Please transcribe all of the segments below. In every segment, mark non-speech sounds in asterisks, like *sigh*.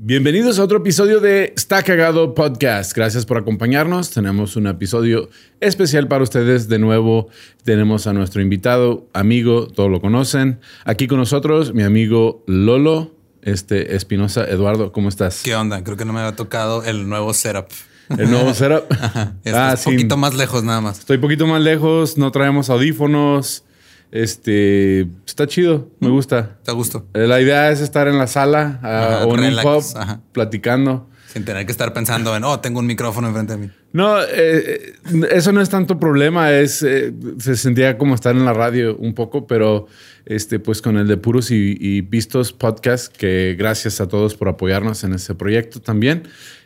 Bienvenidos a otro episodio de Está Cagado Podcast. Gracias por acompañarnos. Tenemos un episodio especial para ustedes. De nuevo, tenemos a nuestro invitado, amigo, todos lo conocen. Aquí con nosotros, mi amigo Lolo, este Espinosa. Eduardo, ¿cómo estás? ¿Qué onda? Creo que no me había tocado el nuevo setup. El nuevo setup. *laughs* ah, un poquito más lejos nada más. Estoy un poquito más lejos, no traemos audífonos. Este está chido, me gusta. Está gusto. Eh, la idea es estar en la sala o en un pub platicando. Sin tener que estar pensando en, oh, tengo un micrófono enfrente de mí. No, eh, eh, eso no es tanto problema, es se sentía como estar en la radio un poco, pero este, pues con el de Puros y, y Vistos Podcast, que gracias a todos por apoyarnos en ese proyecto también.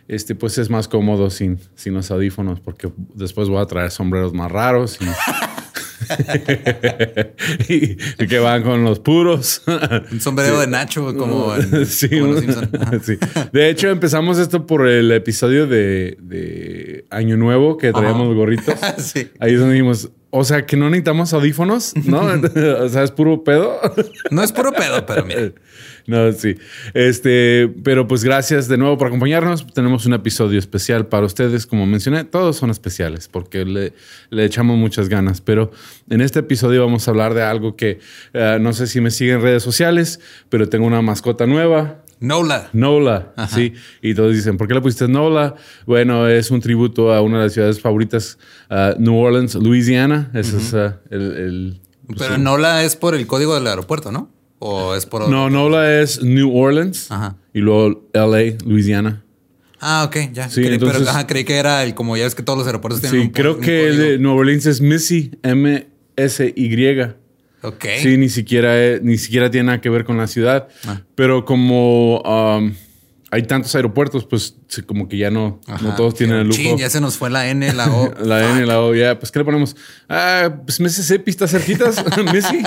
Este, pues es más cómodo sin, sin los audífonos, porque después voy a traer sombreros más raros y *laughs* *laughs* y, que van con los puros. Un sombrero de Nacho, como, en, *laughs* *laughs* sí, De hecho, empezamos esto por el episodio de, Año Nuevo que traíamos gorritos. Ahí es donde dijimos, o sea, que no necesitamos audífonos, ¿no? o sea, es puro pedo. no es puro pedo, pero mira. No, sí. Este, pero pues gracias de nuevo por acompañarnos. Tenemos un episodio especial para ustedes. Como mencioné, todos son especiales porque le, le echamos muchas ganas. Pero en este episodio vamos a hablar de algo que eh, no sé si me siguen en redes sociales, pero tengo una mascota nueva. Nola. Nola, sí. Y todos dicen, ¿por qué le pusiste Nola? Bueno, es un tributo a una de las ciudades favoritas, uh, New Orleans, Louisiana. Ese es uh, el... Pues, pero Nola es por el código del aeropuerto, ¿no? ¿O es por No, Nola es New Orleans y luego LA, Louisiana. Ah, ok, ya. Sí, creí, pero creí que era el, como ya ves que todos los aeropuertos tienen. Sí, creo que el de New Orleans es Missy, M-S-Y. Ok. Sí, ni siquiera, ni siquiera tiene nada que ver con la ciudad. Ah. Pero como. Um, hay tantos aeropuertos, pues como que ya no, no todos tienen el lujo. ya se nos fue la N, la O. *laughs* la N, la O, ya. Pues, ¿qué le ponemos? Ah, pues Mississippi está cerquitas. *laughs* Messi.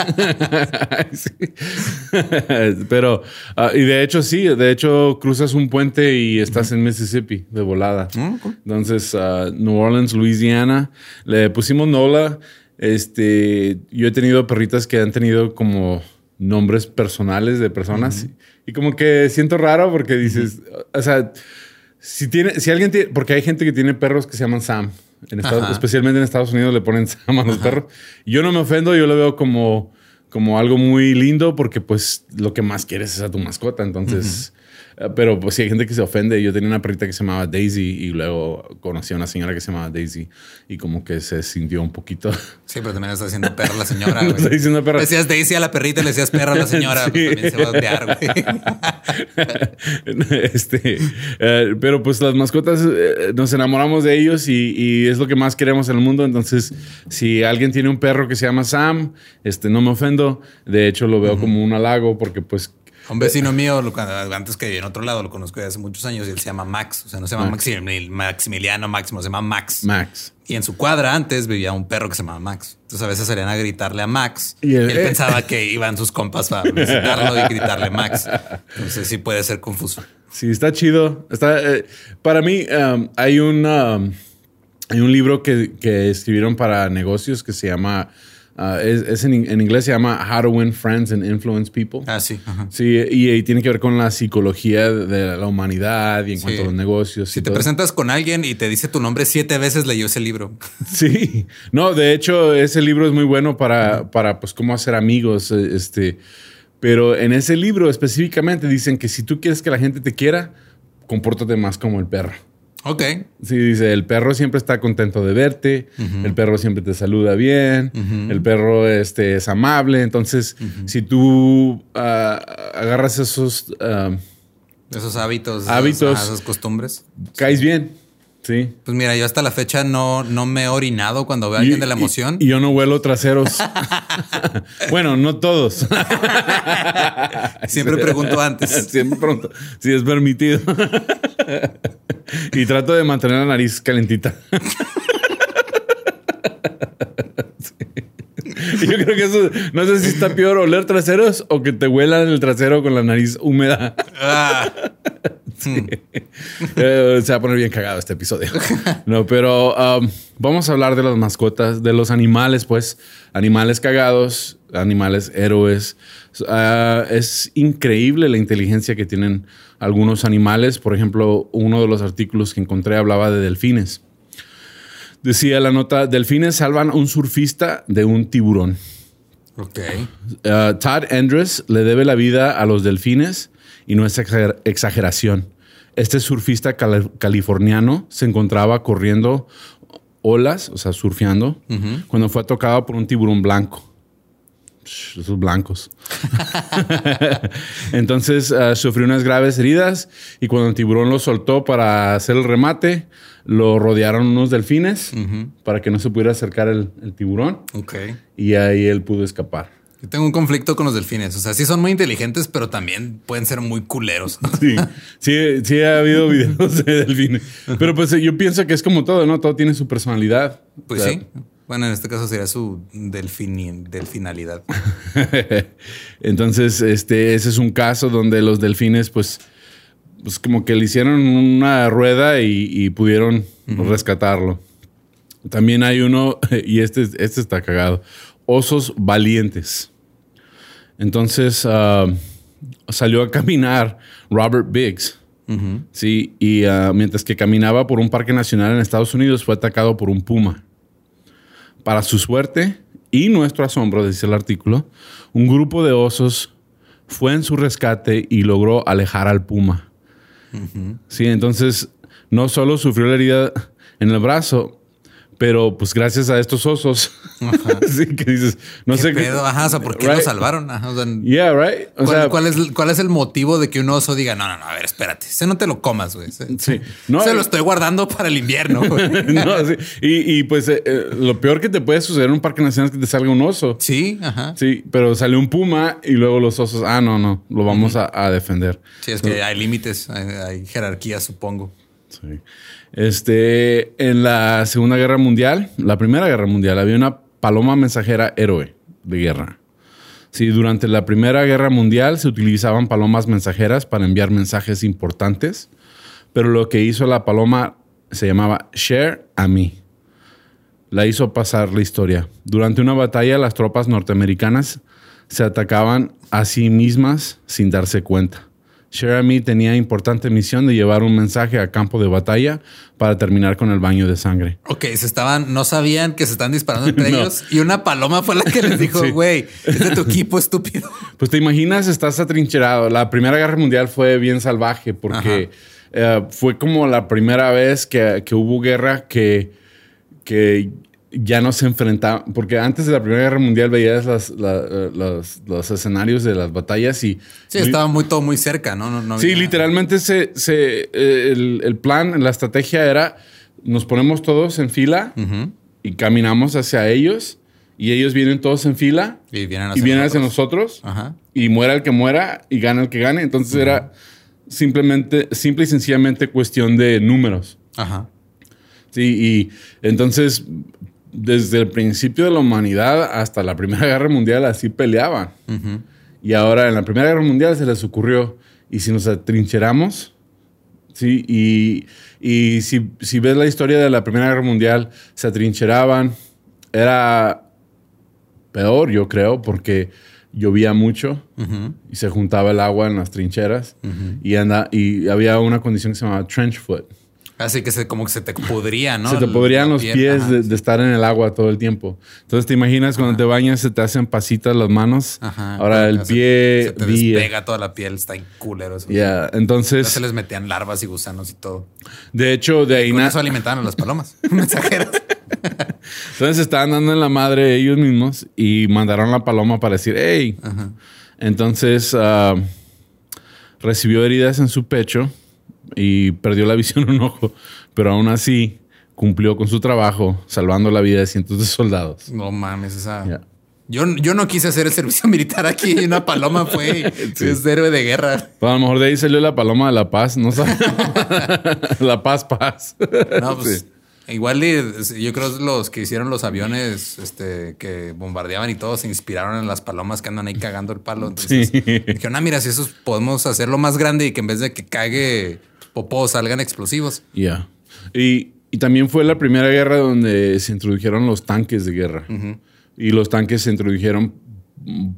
*laughs* Pero, ah, y de hecho, sí, de hecho, cruzas un puente y estás en Mississippi de volada. Mm, Entonces, uh, New Orleans, Louisiana. Le pusimos Nola. Este, yo he tenido perritas que han tenido como nombres personales de personas. Y como que siento raro porque dices, o sea, si tiene, si alguien tiene, porque hay gente que tiene perros que se llaman Sam. En especialmente en Estados Unidos le ponen *laughs* Sam a los perros. Y yo no me ofendo, yo lo veo como, como algo muy lindo porque pues lo que más quieres es a tu mascota. Entonces, eh, pero pues sí hay gente que se ofende. Yo tenía una perrita que se llamaba Daisy y luego conocí a una señora que se llamaba Daisy y como que se sintió un poquito. Sí, pero también está diciendo perra la señora. *laughs* no está diciendo perra. Le decías Daisy a la perrita y le decías perra a la señora. Pues *laughs* también se va a odiar, güey. *laughs* este, eh, pero pues las mascotas eh, nos enamoramos de ellos y, y, es lo que más queremos en el mundo. Entonces, si alguien tiene un perro que se llama Sam, este, no me ofendo. De hecho, lo veo como un halago porque pues un vecino mío, antes que en otro lado, lo conozco desde hace muchos años y él se llama Max. O sea, no se llama Maximiliano Máximo, se llama Max. Max. Y en su cuadra antes vivía un perro que se llamaba Max. Entonces a veces salían a gritarle a Max. Y él, pensaba que iban sus compas a visitarlo y gritarle Max. Entonces sí puede ser confuso. Sí, está chido. Está, eh, para mí um, hay, un, um, hay un libro que, que escribieron para negocios que se llama Ah, es, en, inglés se llama How to Win Friends and Influence People. Ah, sí. Sí, y, tiene que ver con la psicología de la humanidad y en cuanto a los negocios. Si te presentas con alguien y te dice tu nombre siete veces, leyó ese libro. *laughs* Sí, no, de hecho, ese libro es muy bueno para, para pues, cómo hacer amigos. E, este, pero en ese libro específicamente dicen que si tú quieres que la gente te quiera, compórtate más como el perro. Ok. Sí, dice, el perro siempre está contento de verte, el perro siempre te saluda bien, el perro este, es amable. Entonces, si tú ah, agarras esos... Ah, esos hábitos, hábitos esas costumbres. Caes bien. Sí. Pues mira, yo hasta la fecha no, no me he orinado cuando veo a alguien de la emoción. Y, yo no huelo traseros. *laughs* bueno, no todos. *laughs* Siempre pregunto antes. *laughs* Siempre pregunto si es permitido. y trato de mantener la nariz calentita. Yo creo que eso, no sé si está peor oler traseros o que te huelan el trasero con la nariz húmeda. Ah. *laughs* Eh, se va a poner bien cagado este episodio. *laughs* No, pero um, vamos a hablar de las mascotas, de los animales, pues. Animales cagados, animales héroes. Ah, es increíble la inteligencia que tienen algunos animales. Por ejemplo, uno de los artículos que encontré hablaba de delfines. Decía la nota, delfines salvan a un surfista de un tiburón. Ok. Uh, Todd Andrews le debe la vida a los delfines y no es exageración. Este surfista californiano se encontraba corriendo olas, o sea, surfeando, cuando fue tocado por un tiburón blanco. Esos blancos. *laughs* Entonces uh, sufrió unas graves heridas y cuando el tiburón lo soltó para hacer el remate, lo rodearon unos delfines para que no se pudiera acercar el, tiburón. Ok. Y ahí él pudo escapar. Yo tengo un conflicto con los delfines. O sea, sí son muy inteligentes, pero también pueden ser muy culeros. *laughs* Sí, sí, sí ha habido *laughs* videos de delfines. Pero pues yo pienso que es como todo, ¿no? Todo tiene su personalidad. Pues sí. Bueno, en este caso sería su delfinalidad. *laughs* Entonces, este, ese es un caso donde los delfines, pues, pues como que le hicieron una rueda y, pudieron rescatarlo. También hay uno, y este, este está cagado, osos valientes. Entonces ah, salió a caminar Robert Biggs. Sí, y ah, mientras que caminaba por un parque nacional en Estados Unidos fue atacado por un puma. Para su suerte y nuestro asombro, dice el artículo, un grupo de osos fue en su rescate y logró alejar al puma. Sí, entonces no solo sufrió la herida en el brazo, pero pues gracias a estos osos, *laughs* sí, que dices, no sé qué. Ajá, o sea, ¿por qué lo salvaron? Ajá, yeah, right. O ¿cuál, sea, ¿cuál, es, ¿cuál es el motivo de que un oso diga, no, no, no, a ver, espérate, ese no te lo comas, güey? Sí. No, se lo estoy guardando para el invierno, *laughs* no, sí. y, y, pues eh, eh, lo peor que te puede suceder en un parque nacional es que te salga un oso. Sí, ajá. Sí, pero sale un puma y luego los osos, ah, no, no, lo vamos a, a, defender. Sí, es que hay límites, hay, hay jerarquía, supongo. Este, en la Segunda Guerra Mundial, la Primera Guerra Mundial, había una paloma mensajera héroe de guerra. Sí, durante la Primera Guerra Mundial se utilizaban palomas mensajeras para enviar mensajes importantes, pero lo que hizo la paloma se llamaba Share a Me. La hizo pasar la historia. Durante una batalla, las tropas norteamericanas se atacaban a sí mismas sin darse cuenta. Jeremy tenía importante misión de llevar un mensaje a campo de batalla para terminar con el baño de sangre. Ok, se estaban, no sabían que se están disparando entre *laughs* ellos y una paloma fue la que les dijo, *laughs* güey, es de tu equipo estúpido. *laughs* Pues te imaginas, estás atrincherado. La Primera Guerra Mundial fue bien salvaje porque eh, fue como la primera vez que, que hubo guerra que, que ya no se enfrentaban, porque antes de la Primera Guerra Mundial veías los escenarios de las batallas y... Sí, estaba muy, todo muy cerca, ¿no? sí, literalmente se, se eh, el, plan, la estrategia era, nos ponemos todos en fila y caminamos hacia ellos y ellos vienen todos en fila y vienen hacia, nosotros, y muera el que muera y gana el que gane. Entonces era simplemente, simple y sencillamente cuestión de números. Ajá. Sí, y entonces desde el principio de la humanidad hasta la Primera *laughs* Guerra Mundial así peleaban. Y ahora en la Primera Guerra Mundial se les ocurrió, y si nos atrincheramos, ¿sí? Y, y si, si, ves la historia de la Primera Guerra Mundial, se atrincheraban, era peor, yo creo, porque llovía mucho y se juntaba el agua en las trincheras y, anda, y había una condición que se llamaba trench foot Así que se, como que se te podría, ¿no? Se te podrían los pies de, estar en el agua todo el tiempo. Entonces te imaginas cuando te bañas se te hacen pasitas las manos. Ajá. Ahora el pie... Se te despega toda la piel, está en culero eso. Ya, entonces... se les metían larvas y gusanos y todo. De hecho, de ahí... Con eso alimentaban a las palomas *laughs* mensajeras. *laughs* entonces estaban dando en la madre ellos mismos y mandaron la paloma para decir, hey. Entonces ah, recibió heridas en su pecho y perdió la visión en *laughs* un ojo, pero aún así cumplió con su trabajo, salvando la vida de cientos de soldados. No mames, esa. Yo, yo no quise hacer el servicio *laughs* militar aquí. Una paloma fue *laughs* es héroe de guerra. Pues a lo mejor de ahí salió la paloma de la paz, no sabes. la paz, paz. No, pues Igual yo creo que los que hicieron los aviones este, que bombardeaban y todo se inspiraron en las palomas que andan ahí cagando el palo. Entonces dijeron, ah, mira, si eso podemos hacerlo más grande y que en vez de que cague popó salgan explosivos. Ya. Y, también fue la primera guerra donde se introdujeron los tanques de guerra. Y los tanques se introdujeron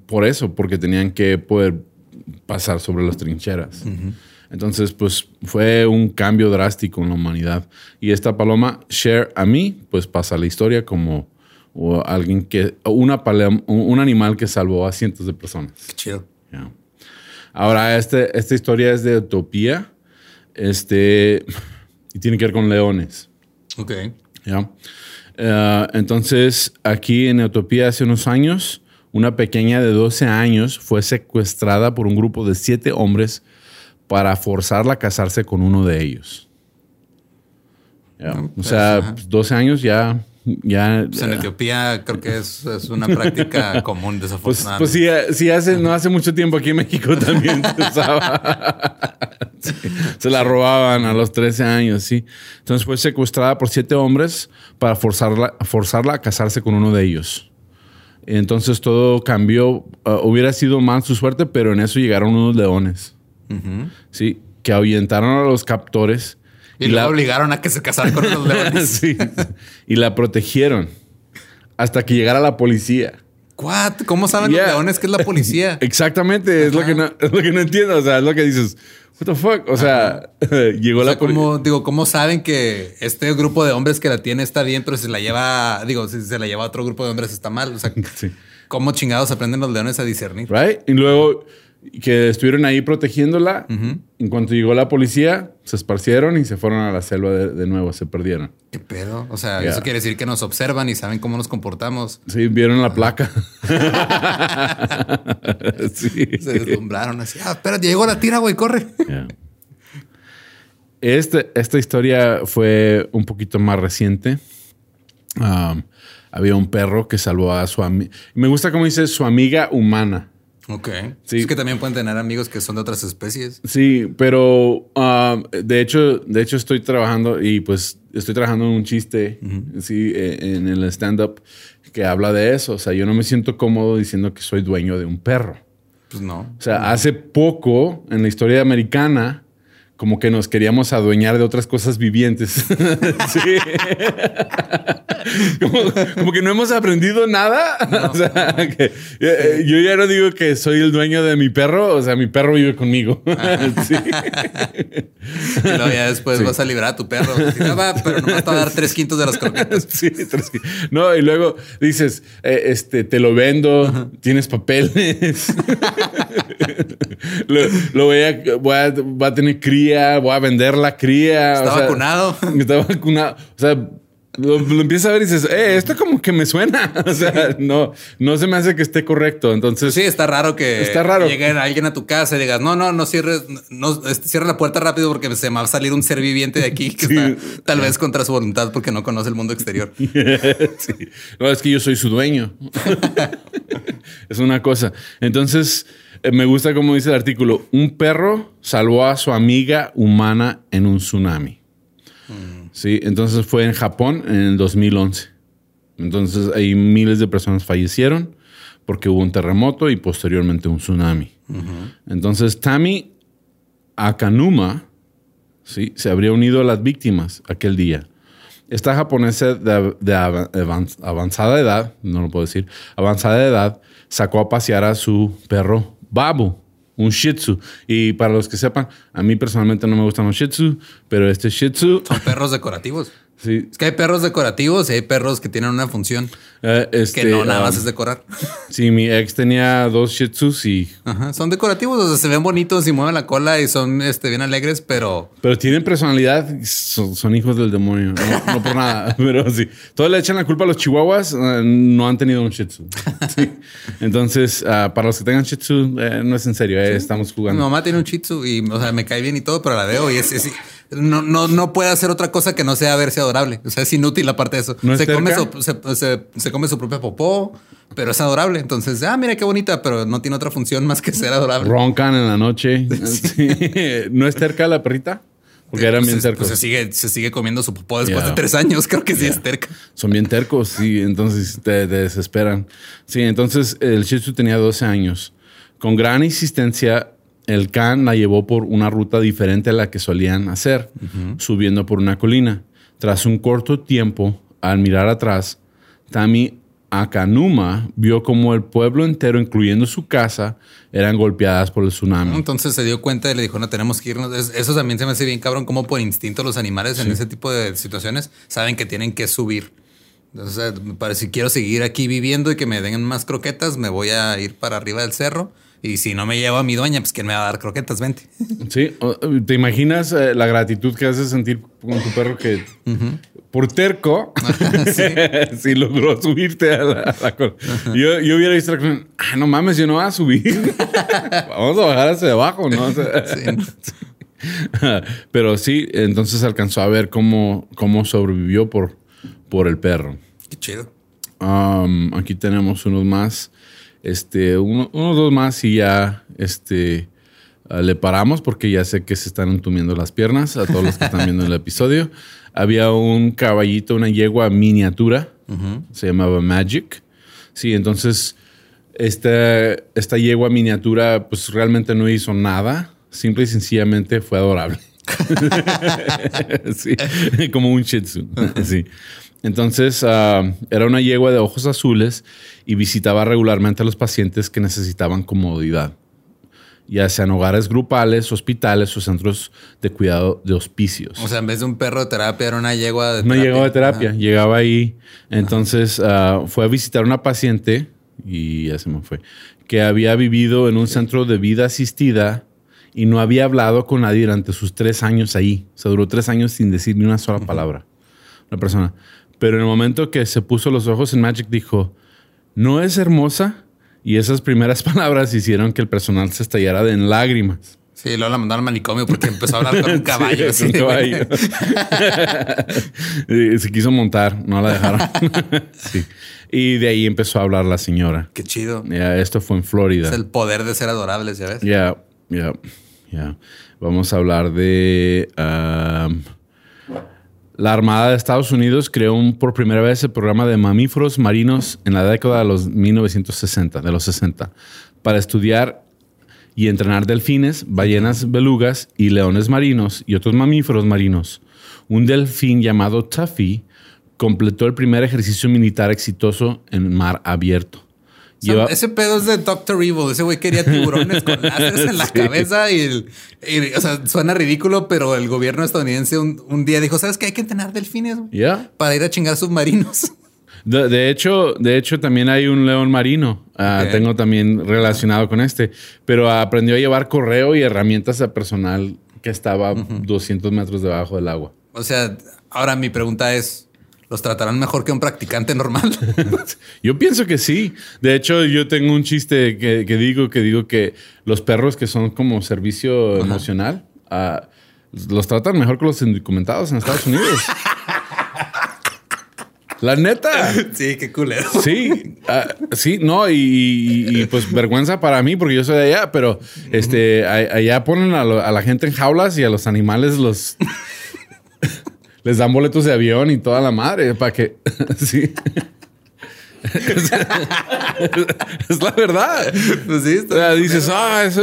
por eso, porque tenían que poder pasar sobre las trincheras. Entonces, pues fue un cambio drástico en la humanidad. Y esta paloma, Share a mí, pues pasa a la historia como alguien que, una un animal que salvó a cientos de personas. Qué chido. Ahora, este, esta historia es de Utopía. Este, y tiene que ver con leones. Ok. ¿Ya? Eh, entonces, aquí en Utopía hace unos años, una pequeña de 12 años fue secuestrada por un grupo de siete hombres para forzarla a casarse con uno de ellos. o sea, 12 pues, años ya... ya pues, en Etiopía creo que es, una práctica *laughs* común, pues, desafortunadamente. Pues, sí, hace, no hace mucho tiempo aquí en México también se usaba. *laughs* se la robaban a los 13 años, sí. Entonces fue secuestrada por siete hombres para forzarla, forzarla a casarse con uno de ellos. Entonces todo cambió. Uh, hubiera sido más su suerte, pero en eso llegaron unos leones. Sí, que ahuyentaron a los captores. Y, la obligaron a que se casara con los *laughs* leones. sí. Y la protegieron hasta que llegara la policía. ¿What? ¿Cómo saben los leones que es la policía? *laughs* Exactamente, es lo, que no, es lo que no entiendo. O sea, es lo que dices. What the fuck? O sea, *laughs* llegó la policía. Digo, ¿cómo saben que este grupo de hombres que la tiene está bien, pero si se la lleva, digo, si se la lleva a otro grupo de hombres está mal? O sea, ¿cómo chingados aprenden los leones a discernir? Right? Y luego que estuvieron ahí protegiéndola. En cuanto llegó la policía, se esparcieron y se fueron a la selva de, nuevo, se perdieron. ¿Qué pedo? O sea, eso quiere decir que nos observan y saben cómo nos comportamos. Sí, vieron la placa. *laughs* Se deslumbraron así. Ah, espérate, llegó la tira, güey, corre. Este, esta historia fue un poquito más reciente. Um, había un perro que salvó a su amiga. Me gusta cómo dice su amiga humana. Ok. Sí. Es que también pueden tener amigos que son de otras especies. Sí, pero um, de hecho, de hecho estoy trabajando y pues estoy trabajando en un chiste, sí, e, en el stand-up que habla de eso. O sea, yo no me siento cómodo diciendo que soy dueño de un perro. Pues no. O sea, hace poco en la historia americana como que nos queríamos adueñar de otras cosas vivientes. *laughs* sí. *laughs* como, que no hemos aprendido nada. *laughs* O sea, que, eh, yo ya no digo que soy el dueño de mi perro, o sea, mi perro vive conmigo. sí. Y luego ya después vas a liberar a tu perro. No, va, pero nomás te va a dar tres quintos de las croquetas. Sí, tres quintos. No, y luego dices, eh, este, te lo vendo, tienes papeles. lo, voy, a, voy, a, va a tener cría, voy a vender la cría. Está vacunado. *laughs* está vacunado. O sea, lo, empiezas a ver y dices, eh, esto como que me suena. *laughs* O sea, no, no se me hace que esté correcto. Entonces. Sí, está raro que está raro. llegue alguien a tu casa y digas, no, no, no cierres, no, este, cierra la puerta rápido porque se me va a salir un ser viviente de aquí que *laughs* está tal vez contra su voluntad porque no conoce el mundo exterior. No, es que yo soy su dueño. es una cosa. Entonces, me gusta como dice el artículo, un perro salvó a su amiga humana en un tsunami. Mm. Sí, entonces fue en Japón en el 2011. Entonces ahí miles de personas fallecieron porque hubo un terremoto y posteriormente un tsunami. Entonces Tami Akanuma ¿sí? se habría unido a las víctimas aquel día. Esta japonesa de, avanzada edad, no lo puedo decir, avanzada edad, sacó a pasear a su perro Babu, un Shih Tzu. Y para los que sepan, a mí personalmente no me gustan los Shih Tzu, pero este Shih Tzu... Son *laughs* perros decorativos. Es que hay perros decorativos y hay perros que tienen una función eh, este, que no nada más um, es decorar. *laughs* Sí, mi ex tenía dos Shih Tzus y. Son decorativos, o sea, se ven bonitos y mueven la cola y son este, bien alegres, pero. Pero tienen personalidad, son, hijos del demonio. No, por nada, *laughs* pero sí. Todos le echan la culpa a los chihuahuas, eh, no han tenido un Shih Tzu. Entonces, ah, para los que tengan Shih Tzu, eh, no es en serio, estamos jugando. Mi mamá tiene un Shih Tzu y, o sea, me cae bien y todo, pero la veo y es, es no, no, no puede hacer otra cosa que no sea verse adorable. O sea, es inútil aparte de eso. se, come su, se, come su, propia popó, pero es adorable. Entonces, ah, mira qué bonita, pero no tiene otra función más que ser adorable. Roncan en la noche. *laughs* ¿No es terca la perrita? Porque eran Pues bien es- tercos. pues se, sigue, se sigue comiendo su popó después de tres años. Creo que sí es terca. Son bien tercos, sí, entonces te, te desesperan. Sí, entonces el Shih Tzu tenía 12 años. Con gran insistencia, el Khan la llevó por una ruta diferente a la que solían hacer, subiendo por una colina. Tras un corto tiempo, al mirar atrás, Tami Akanuma vio como el pueblo entero, incluyendo su casa, eran golpeadas por el tsunami. Entonces se dio cuenta y le dijo, no, tenemos que irnos. Es- Eso también se me hace bien cabrón, como por instinto los animales en ese tipo de situaciones saben que tienen que subir. Entonces, parece, si quiero seguir aquí viviendo y que me den más croquetas, me voy a ir para arriba del cerro. Y si no me llevo a mi dueña, pues ¿quién me va a dar croquetas? Vente. Sí, ¿te imaginas eh, la gratitud que hace sentir con tu perro que por terco *laughs* sí. logró subirte a la, a la yo, yo hubiera visto la ah, no mames, yo no voy a subir. *laughs* Vamos a bajar hacia abajo, ¿no? O sea, *laughs* Pero sí, entonces alcanzó a ver cómo, cómo sobrevivió por, por el perro. Qué chido. Um, aquí tenemos unos más. Este, uno- unos dos más y ya este, ah, le paramos porque ya sé que se están entumiendo las piernas a todos los que están viendo el episodio. *laughs* Había un caballito, una yegua miniatura, se llamaba Magic. Sí, entonces esta, esta yegua miniatura pues realmente no hizo nada, simple y sencillamente fue adorable. *laughs* *laughs* sí, como un shih tzu. *laughs* Sí. Entonces, ah, era una yegua de ojos azules y visitaba regularmente a los pacientes que necesitaban comodidad, ya sean hogares grupales, hospitales o centros de cuidado de hospicios. O sea, en vez de un perro de terapia, era una yegua de No terapia. llegaba de terapia, Ajá. llegaba ahí. Entonces ah, fue a visitar a una paciente, y ya se me fue, que había vivido en un centro de vida asistida y no había hablado con nadie durante sus tres años ahí. O sea, duró tres años sin decir ni una sola palabra. Una persona. Pero en el momento que se puso los ojos en Magic, dijo: ¿No es hermosa? Y esas primeras *laughs* palabras hicieron que el personal se estallara en lágrimas. Sí, luego la mandaron al manicomio porque empezó a hablar con un *laughs* caballo. Sí, un caballo. *laughs* Se quiso montar, no la dejaron. sí. Y de ahí empezó a hablar la señora. Qué chido. Ya, esto fue en Florida. Es el poder de ser adorables, ya ves. Ya, ya, ya. Vamos a hablar de. um, la Armada de Estados Unidos creó por primera vez el programa de mamíferos marinos en la década de los 1960, de los 60, para estudiar y entrenar delfines, ballenas belugas y leones marinos y otros mamíferos marinos. Un delfín llamado Tuffy completó el primer ejercicio militar exitoso en mar abierto. Lleva- ese pedo es de Doctor Evil. Ese güey quería tiburones con *laughs* láseres en la Sí. cabeza y, o sea, suena ridículo, pero el gobierno estadounidense un, un día dijo, ¿sabes qué? Hay que entrenar delfines para ir a chingar submarinos. *laughs* De, de hecho, de hecho, también hay un león marino. Ah. Tengo también relacionado con este. Pero aprendió a llevar correo y herramientas a personal que estaba 200 metros debajo del agua. O sea, ahora mi pregunta es, ¿los tratarán mejor que un practicante normal? *laughs* Yo pienso que sí. De hecho, yo tengo un chiste que, que digo que digo que los perros que son como servicio emocional ah, los tratan mejor que los indocumentados en Estados Unidos. La neta. sí, qué culero. Sí, ah, sí, no, y, y- y, pues vergüenza para mí porque yo soy de allá, pero este, a- allá ponen a, lo- a la gente en jaulas y a los animales los les dan boletos de avión y toda la madre para que *laughs* sí. es la verdad. Pues sí, O sea, dices, ah, eso.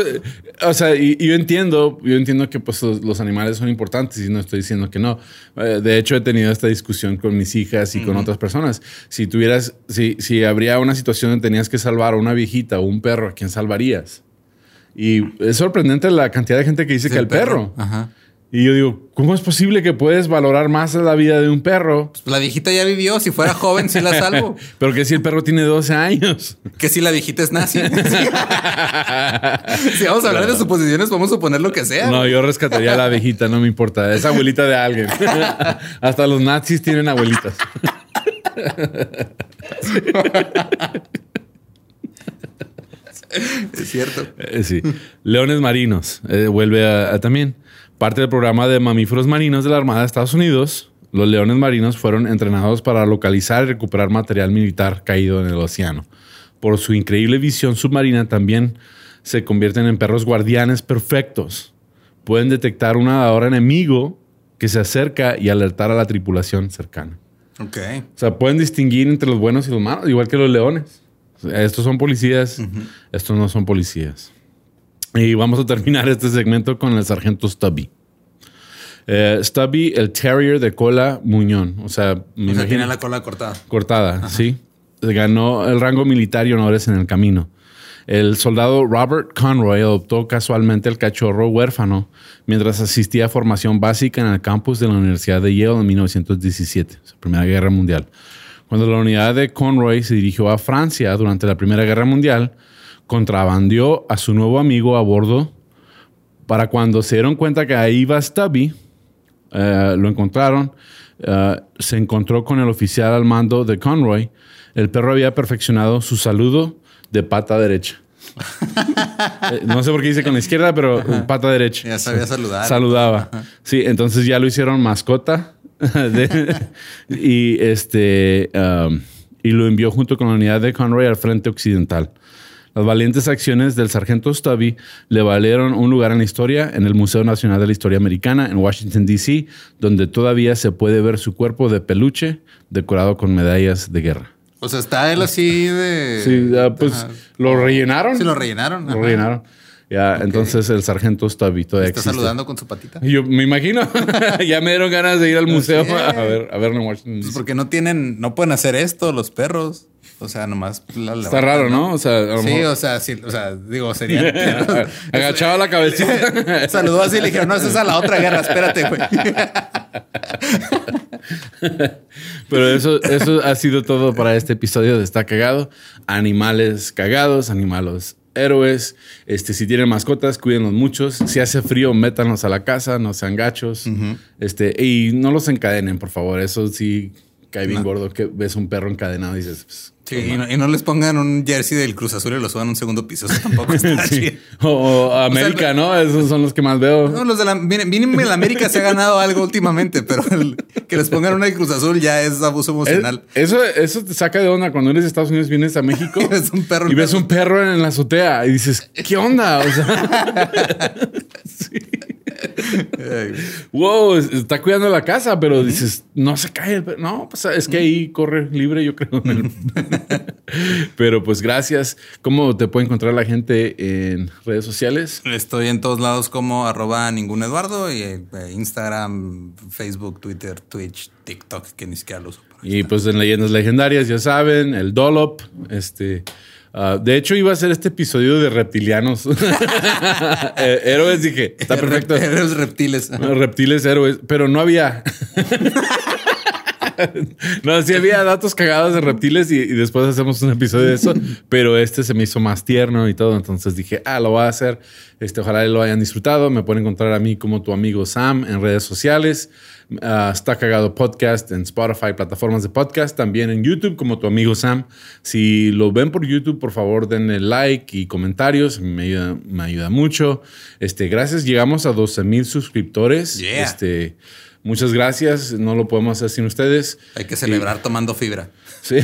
O sea, y, y yo entiendo, yo entiendo que pues los, los animales son importantes y no estoy diciendo que no. Eh, de hecho, he tenido esta discusión con mis hijas y con otras personas. Si tuvieras, si, si habría una situación donde tenías que salvar a una viejita o un perro, ¿a quién salvarías? Y es sorprendente la cantidad de gente que dice que el perro. Ajá. Y yo digo, ¿cómo es posible que puedes valorar más la vida de un perro? Pues la viejita ya vivió. Si fuera joven, sí la salvo. *laughs* Pero que si el perro tiene 12 años. Que si la viejita es nazi. *laughs* si vamos a hablar de suposiciones, podemos suponer lo que sea. No, yo rescataría a la viejita, no me importa. Es abuelita de alguien. *laughs* Hasta los nazis tienen abuelitas. Es cierto. Eh, sí. Leones marinos. eh, vuelve a, a también. Parte del programa de mamíferos marinos de la Armada de Estados Unidos. Los leones marinos fueron entrenados para localizar y recuperar material militar caído en el océano. Por su increíble visión submarina también se convierten en perros guardianes perfectos. Pueden detectar un nadador enemigo que se acerca y alertar a la tripulación cercana. Ok. O sea, pueden distinguir entre los buenos y los malos, igual que los leones. Estos son policías, estos no son policías. Y vamos a terminar este segmento con el sargento Stubby. Eh, Stubby, el terrier de cola muñón. O sea, me O sea, imagino- tiene la cola cortada. cortada, sí. Ganó el rango militar y honores en el camino. El soldado Robert Conroy adoptó casualmente el cachorro huérfano mientras asistía a formación básica en el campus de la Universidad de Yale en 1917, la Primera Guerra Mundial. Cuando la unidad de Conroy se dirigió a Francia durante la Primera Guerra Mundial, contrabandió a su nuevo amigo a bordo para cuando se dieron cuenta que ahí iba Stubby, eh, lo encontraron, eh, se encontró con el oficial al mando de Conroy. El perro había perfeccionado su saludo de pata derecha. *laughs* Eh, no sé por qué dice con la izquierda, pero pata derecha. Ya sabía saludar. Saludaba. Sí, entonces ya lo hicieron mascota *laughs* de- y este um, y lo envió junto con la unidad de Conroy al frente occidental. Las valientes acciones del sargento Stubby le valieron un lugar en la historia en el Museo Nacional de la Historia Americana en Washington, D.C., donde todavía se puede ver su cuerpo de peluche decorado con medallas de guerra. O sea, está él así de. Sí, ya, pues Ajá. lo rellenaron. Sí, lo rellenaron. Lo rellenaron. Ya, entonces el sargento Stubby todavía Está existe. saludando con su patita. Yo me imagino. *laughs* ya me dieron ganas de ir al museo Sí. a ver, a verlo en Washington. Pues DC. porque no tienen, no pueden hacer esto los perros. O sea, nomás la Está raro, ¿no? O sea, a lo Sí, mejor- o sea, sí, o sea, digo, sería. *laughs* Agachaba la cabecita. *laughs* Saludó así y le dijeron, no, esa es a la otra guerra, espérate, güey. *laughs* Pero eso, eso ha sido todo para este episodio de Está Cagado. Animales cagados, animales héroes. Este, si tienen mascotas, cuídenlos muchos. Si hace frío, métanlos a la casa, no sean gachos. Este, y no los encadenen, por favor. Eso sí cae bien gordo que ves un perro encadenado y dices, pues, Sí, y no, y no les pongan un jersey del Cruz Azul y lo suban a un segundo piso. Eso tampoco *laughs* está sí. O, o América, ¿no? Esos son los que más veo. No, los de la mínimo la América se ha ganado algo últimamente, pero el- que les pongan una de Cruz Azul ya es abuso emocional. Es- eso, eso te saca de onda cuando eres de Estados Unidos, vienes a México *laughs* Y ves un perro y ves un perro en la azotea y dices, ¿qué onda? O sea, *laughs* Ay, *laughs* wow, es- está cuidando la casa, pero dices, no se cae el. No, pues es que ahí corre libre, yo creo. en el- *laughs* *laughs* pero pues gracias. ¿Cómo te puede encontrar la gente en redes sociales? Estoy en todos lados como arroba ningún Eduardo y eh, Instagram, Facebook, Twitter, Twitch, TikTok, que ni siquiera lo uso. Y pues en Leyendas Legendarias, ya saben, el Dolop, este... ah, de hecho, iba a ser este episodio de reptilianos. *laughs* Eh, héroes, dije, está *laughs* perfecto. Eres reptiles. Reptiles héroes, pero no había. *laughs* *laughs* no, sí había datos cagados de reptiles y, y después hacemos un episodio de eso, *laughs* pero este se me hizo más tierno y todo, entonces dije, ah, lo voy a hacer. Este, ojalá lo hayan disfrutado. Me pueden encontrar a mí como tu amigo Sam en redes sociales. Ah, está cagado podcast en Spotify, plataformas de podcast, también en YouTube como tu amigo Sam. Si lo ven por YouTube, por favor denle like y comentarios, me ayuda, me ayuda mucho. Este, gracias, llegamos a 12 mil suscriptores. Yeah. Este, muchas gracias, no lo podemos hacer sin ustedes. Hay que celebrar tomando fibra. Sí,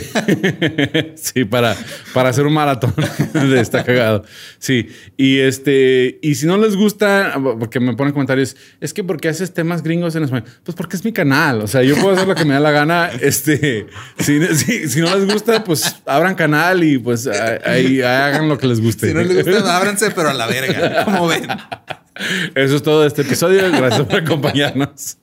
*laughs* sí, para, para hacer un maratón *laughs* de está cagado. Sí, y este, y si no les gusta, porque me ponen comentarios, es que porque haces temas gringos en español, pues porque es mi canal. O sea, yo puedo hacer lo que me da la gana. *laughs* Este, si, si, si no les gusta, pues abran canal y pues ahí, ahí hagan lo que les guste. Si no les gusta, ábranse, pero a la verga. Como ven. Eso es todo de este episodio. Gracias por acompañarnos.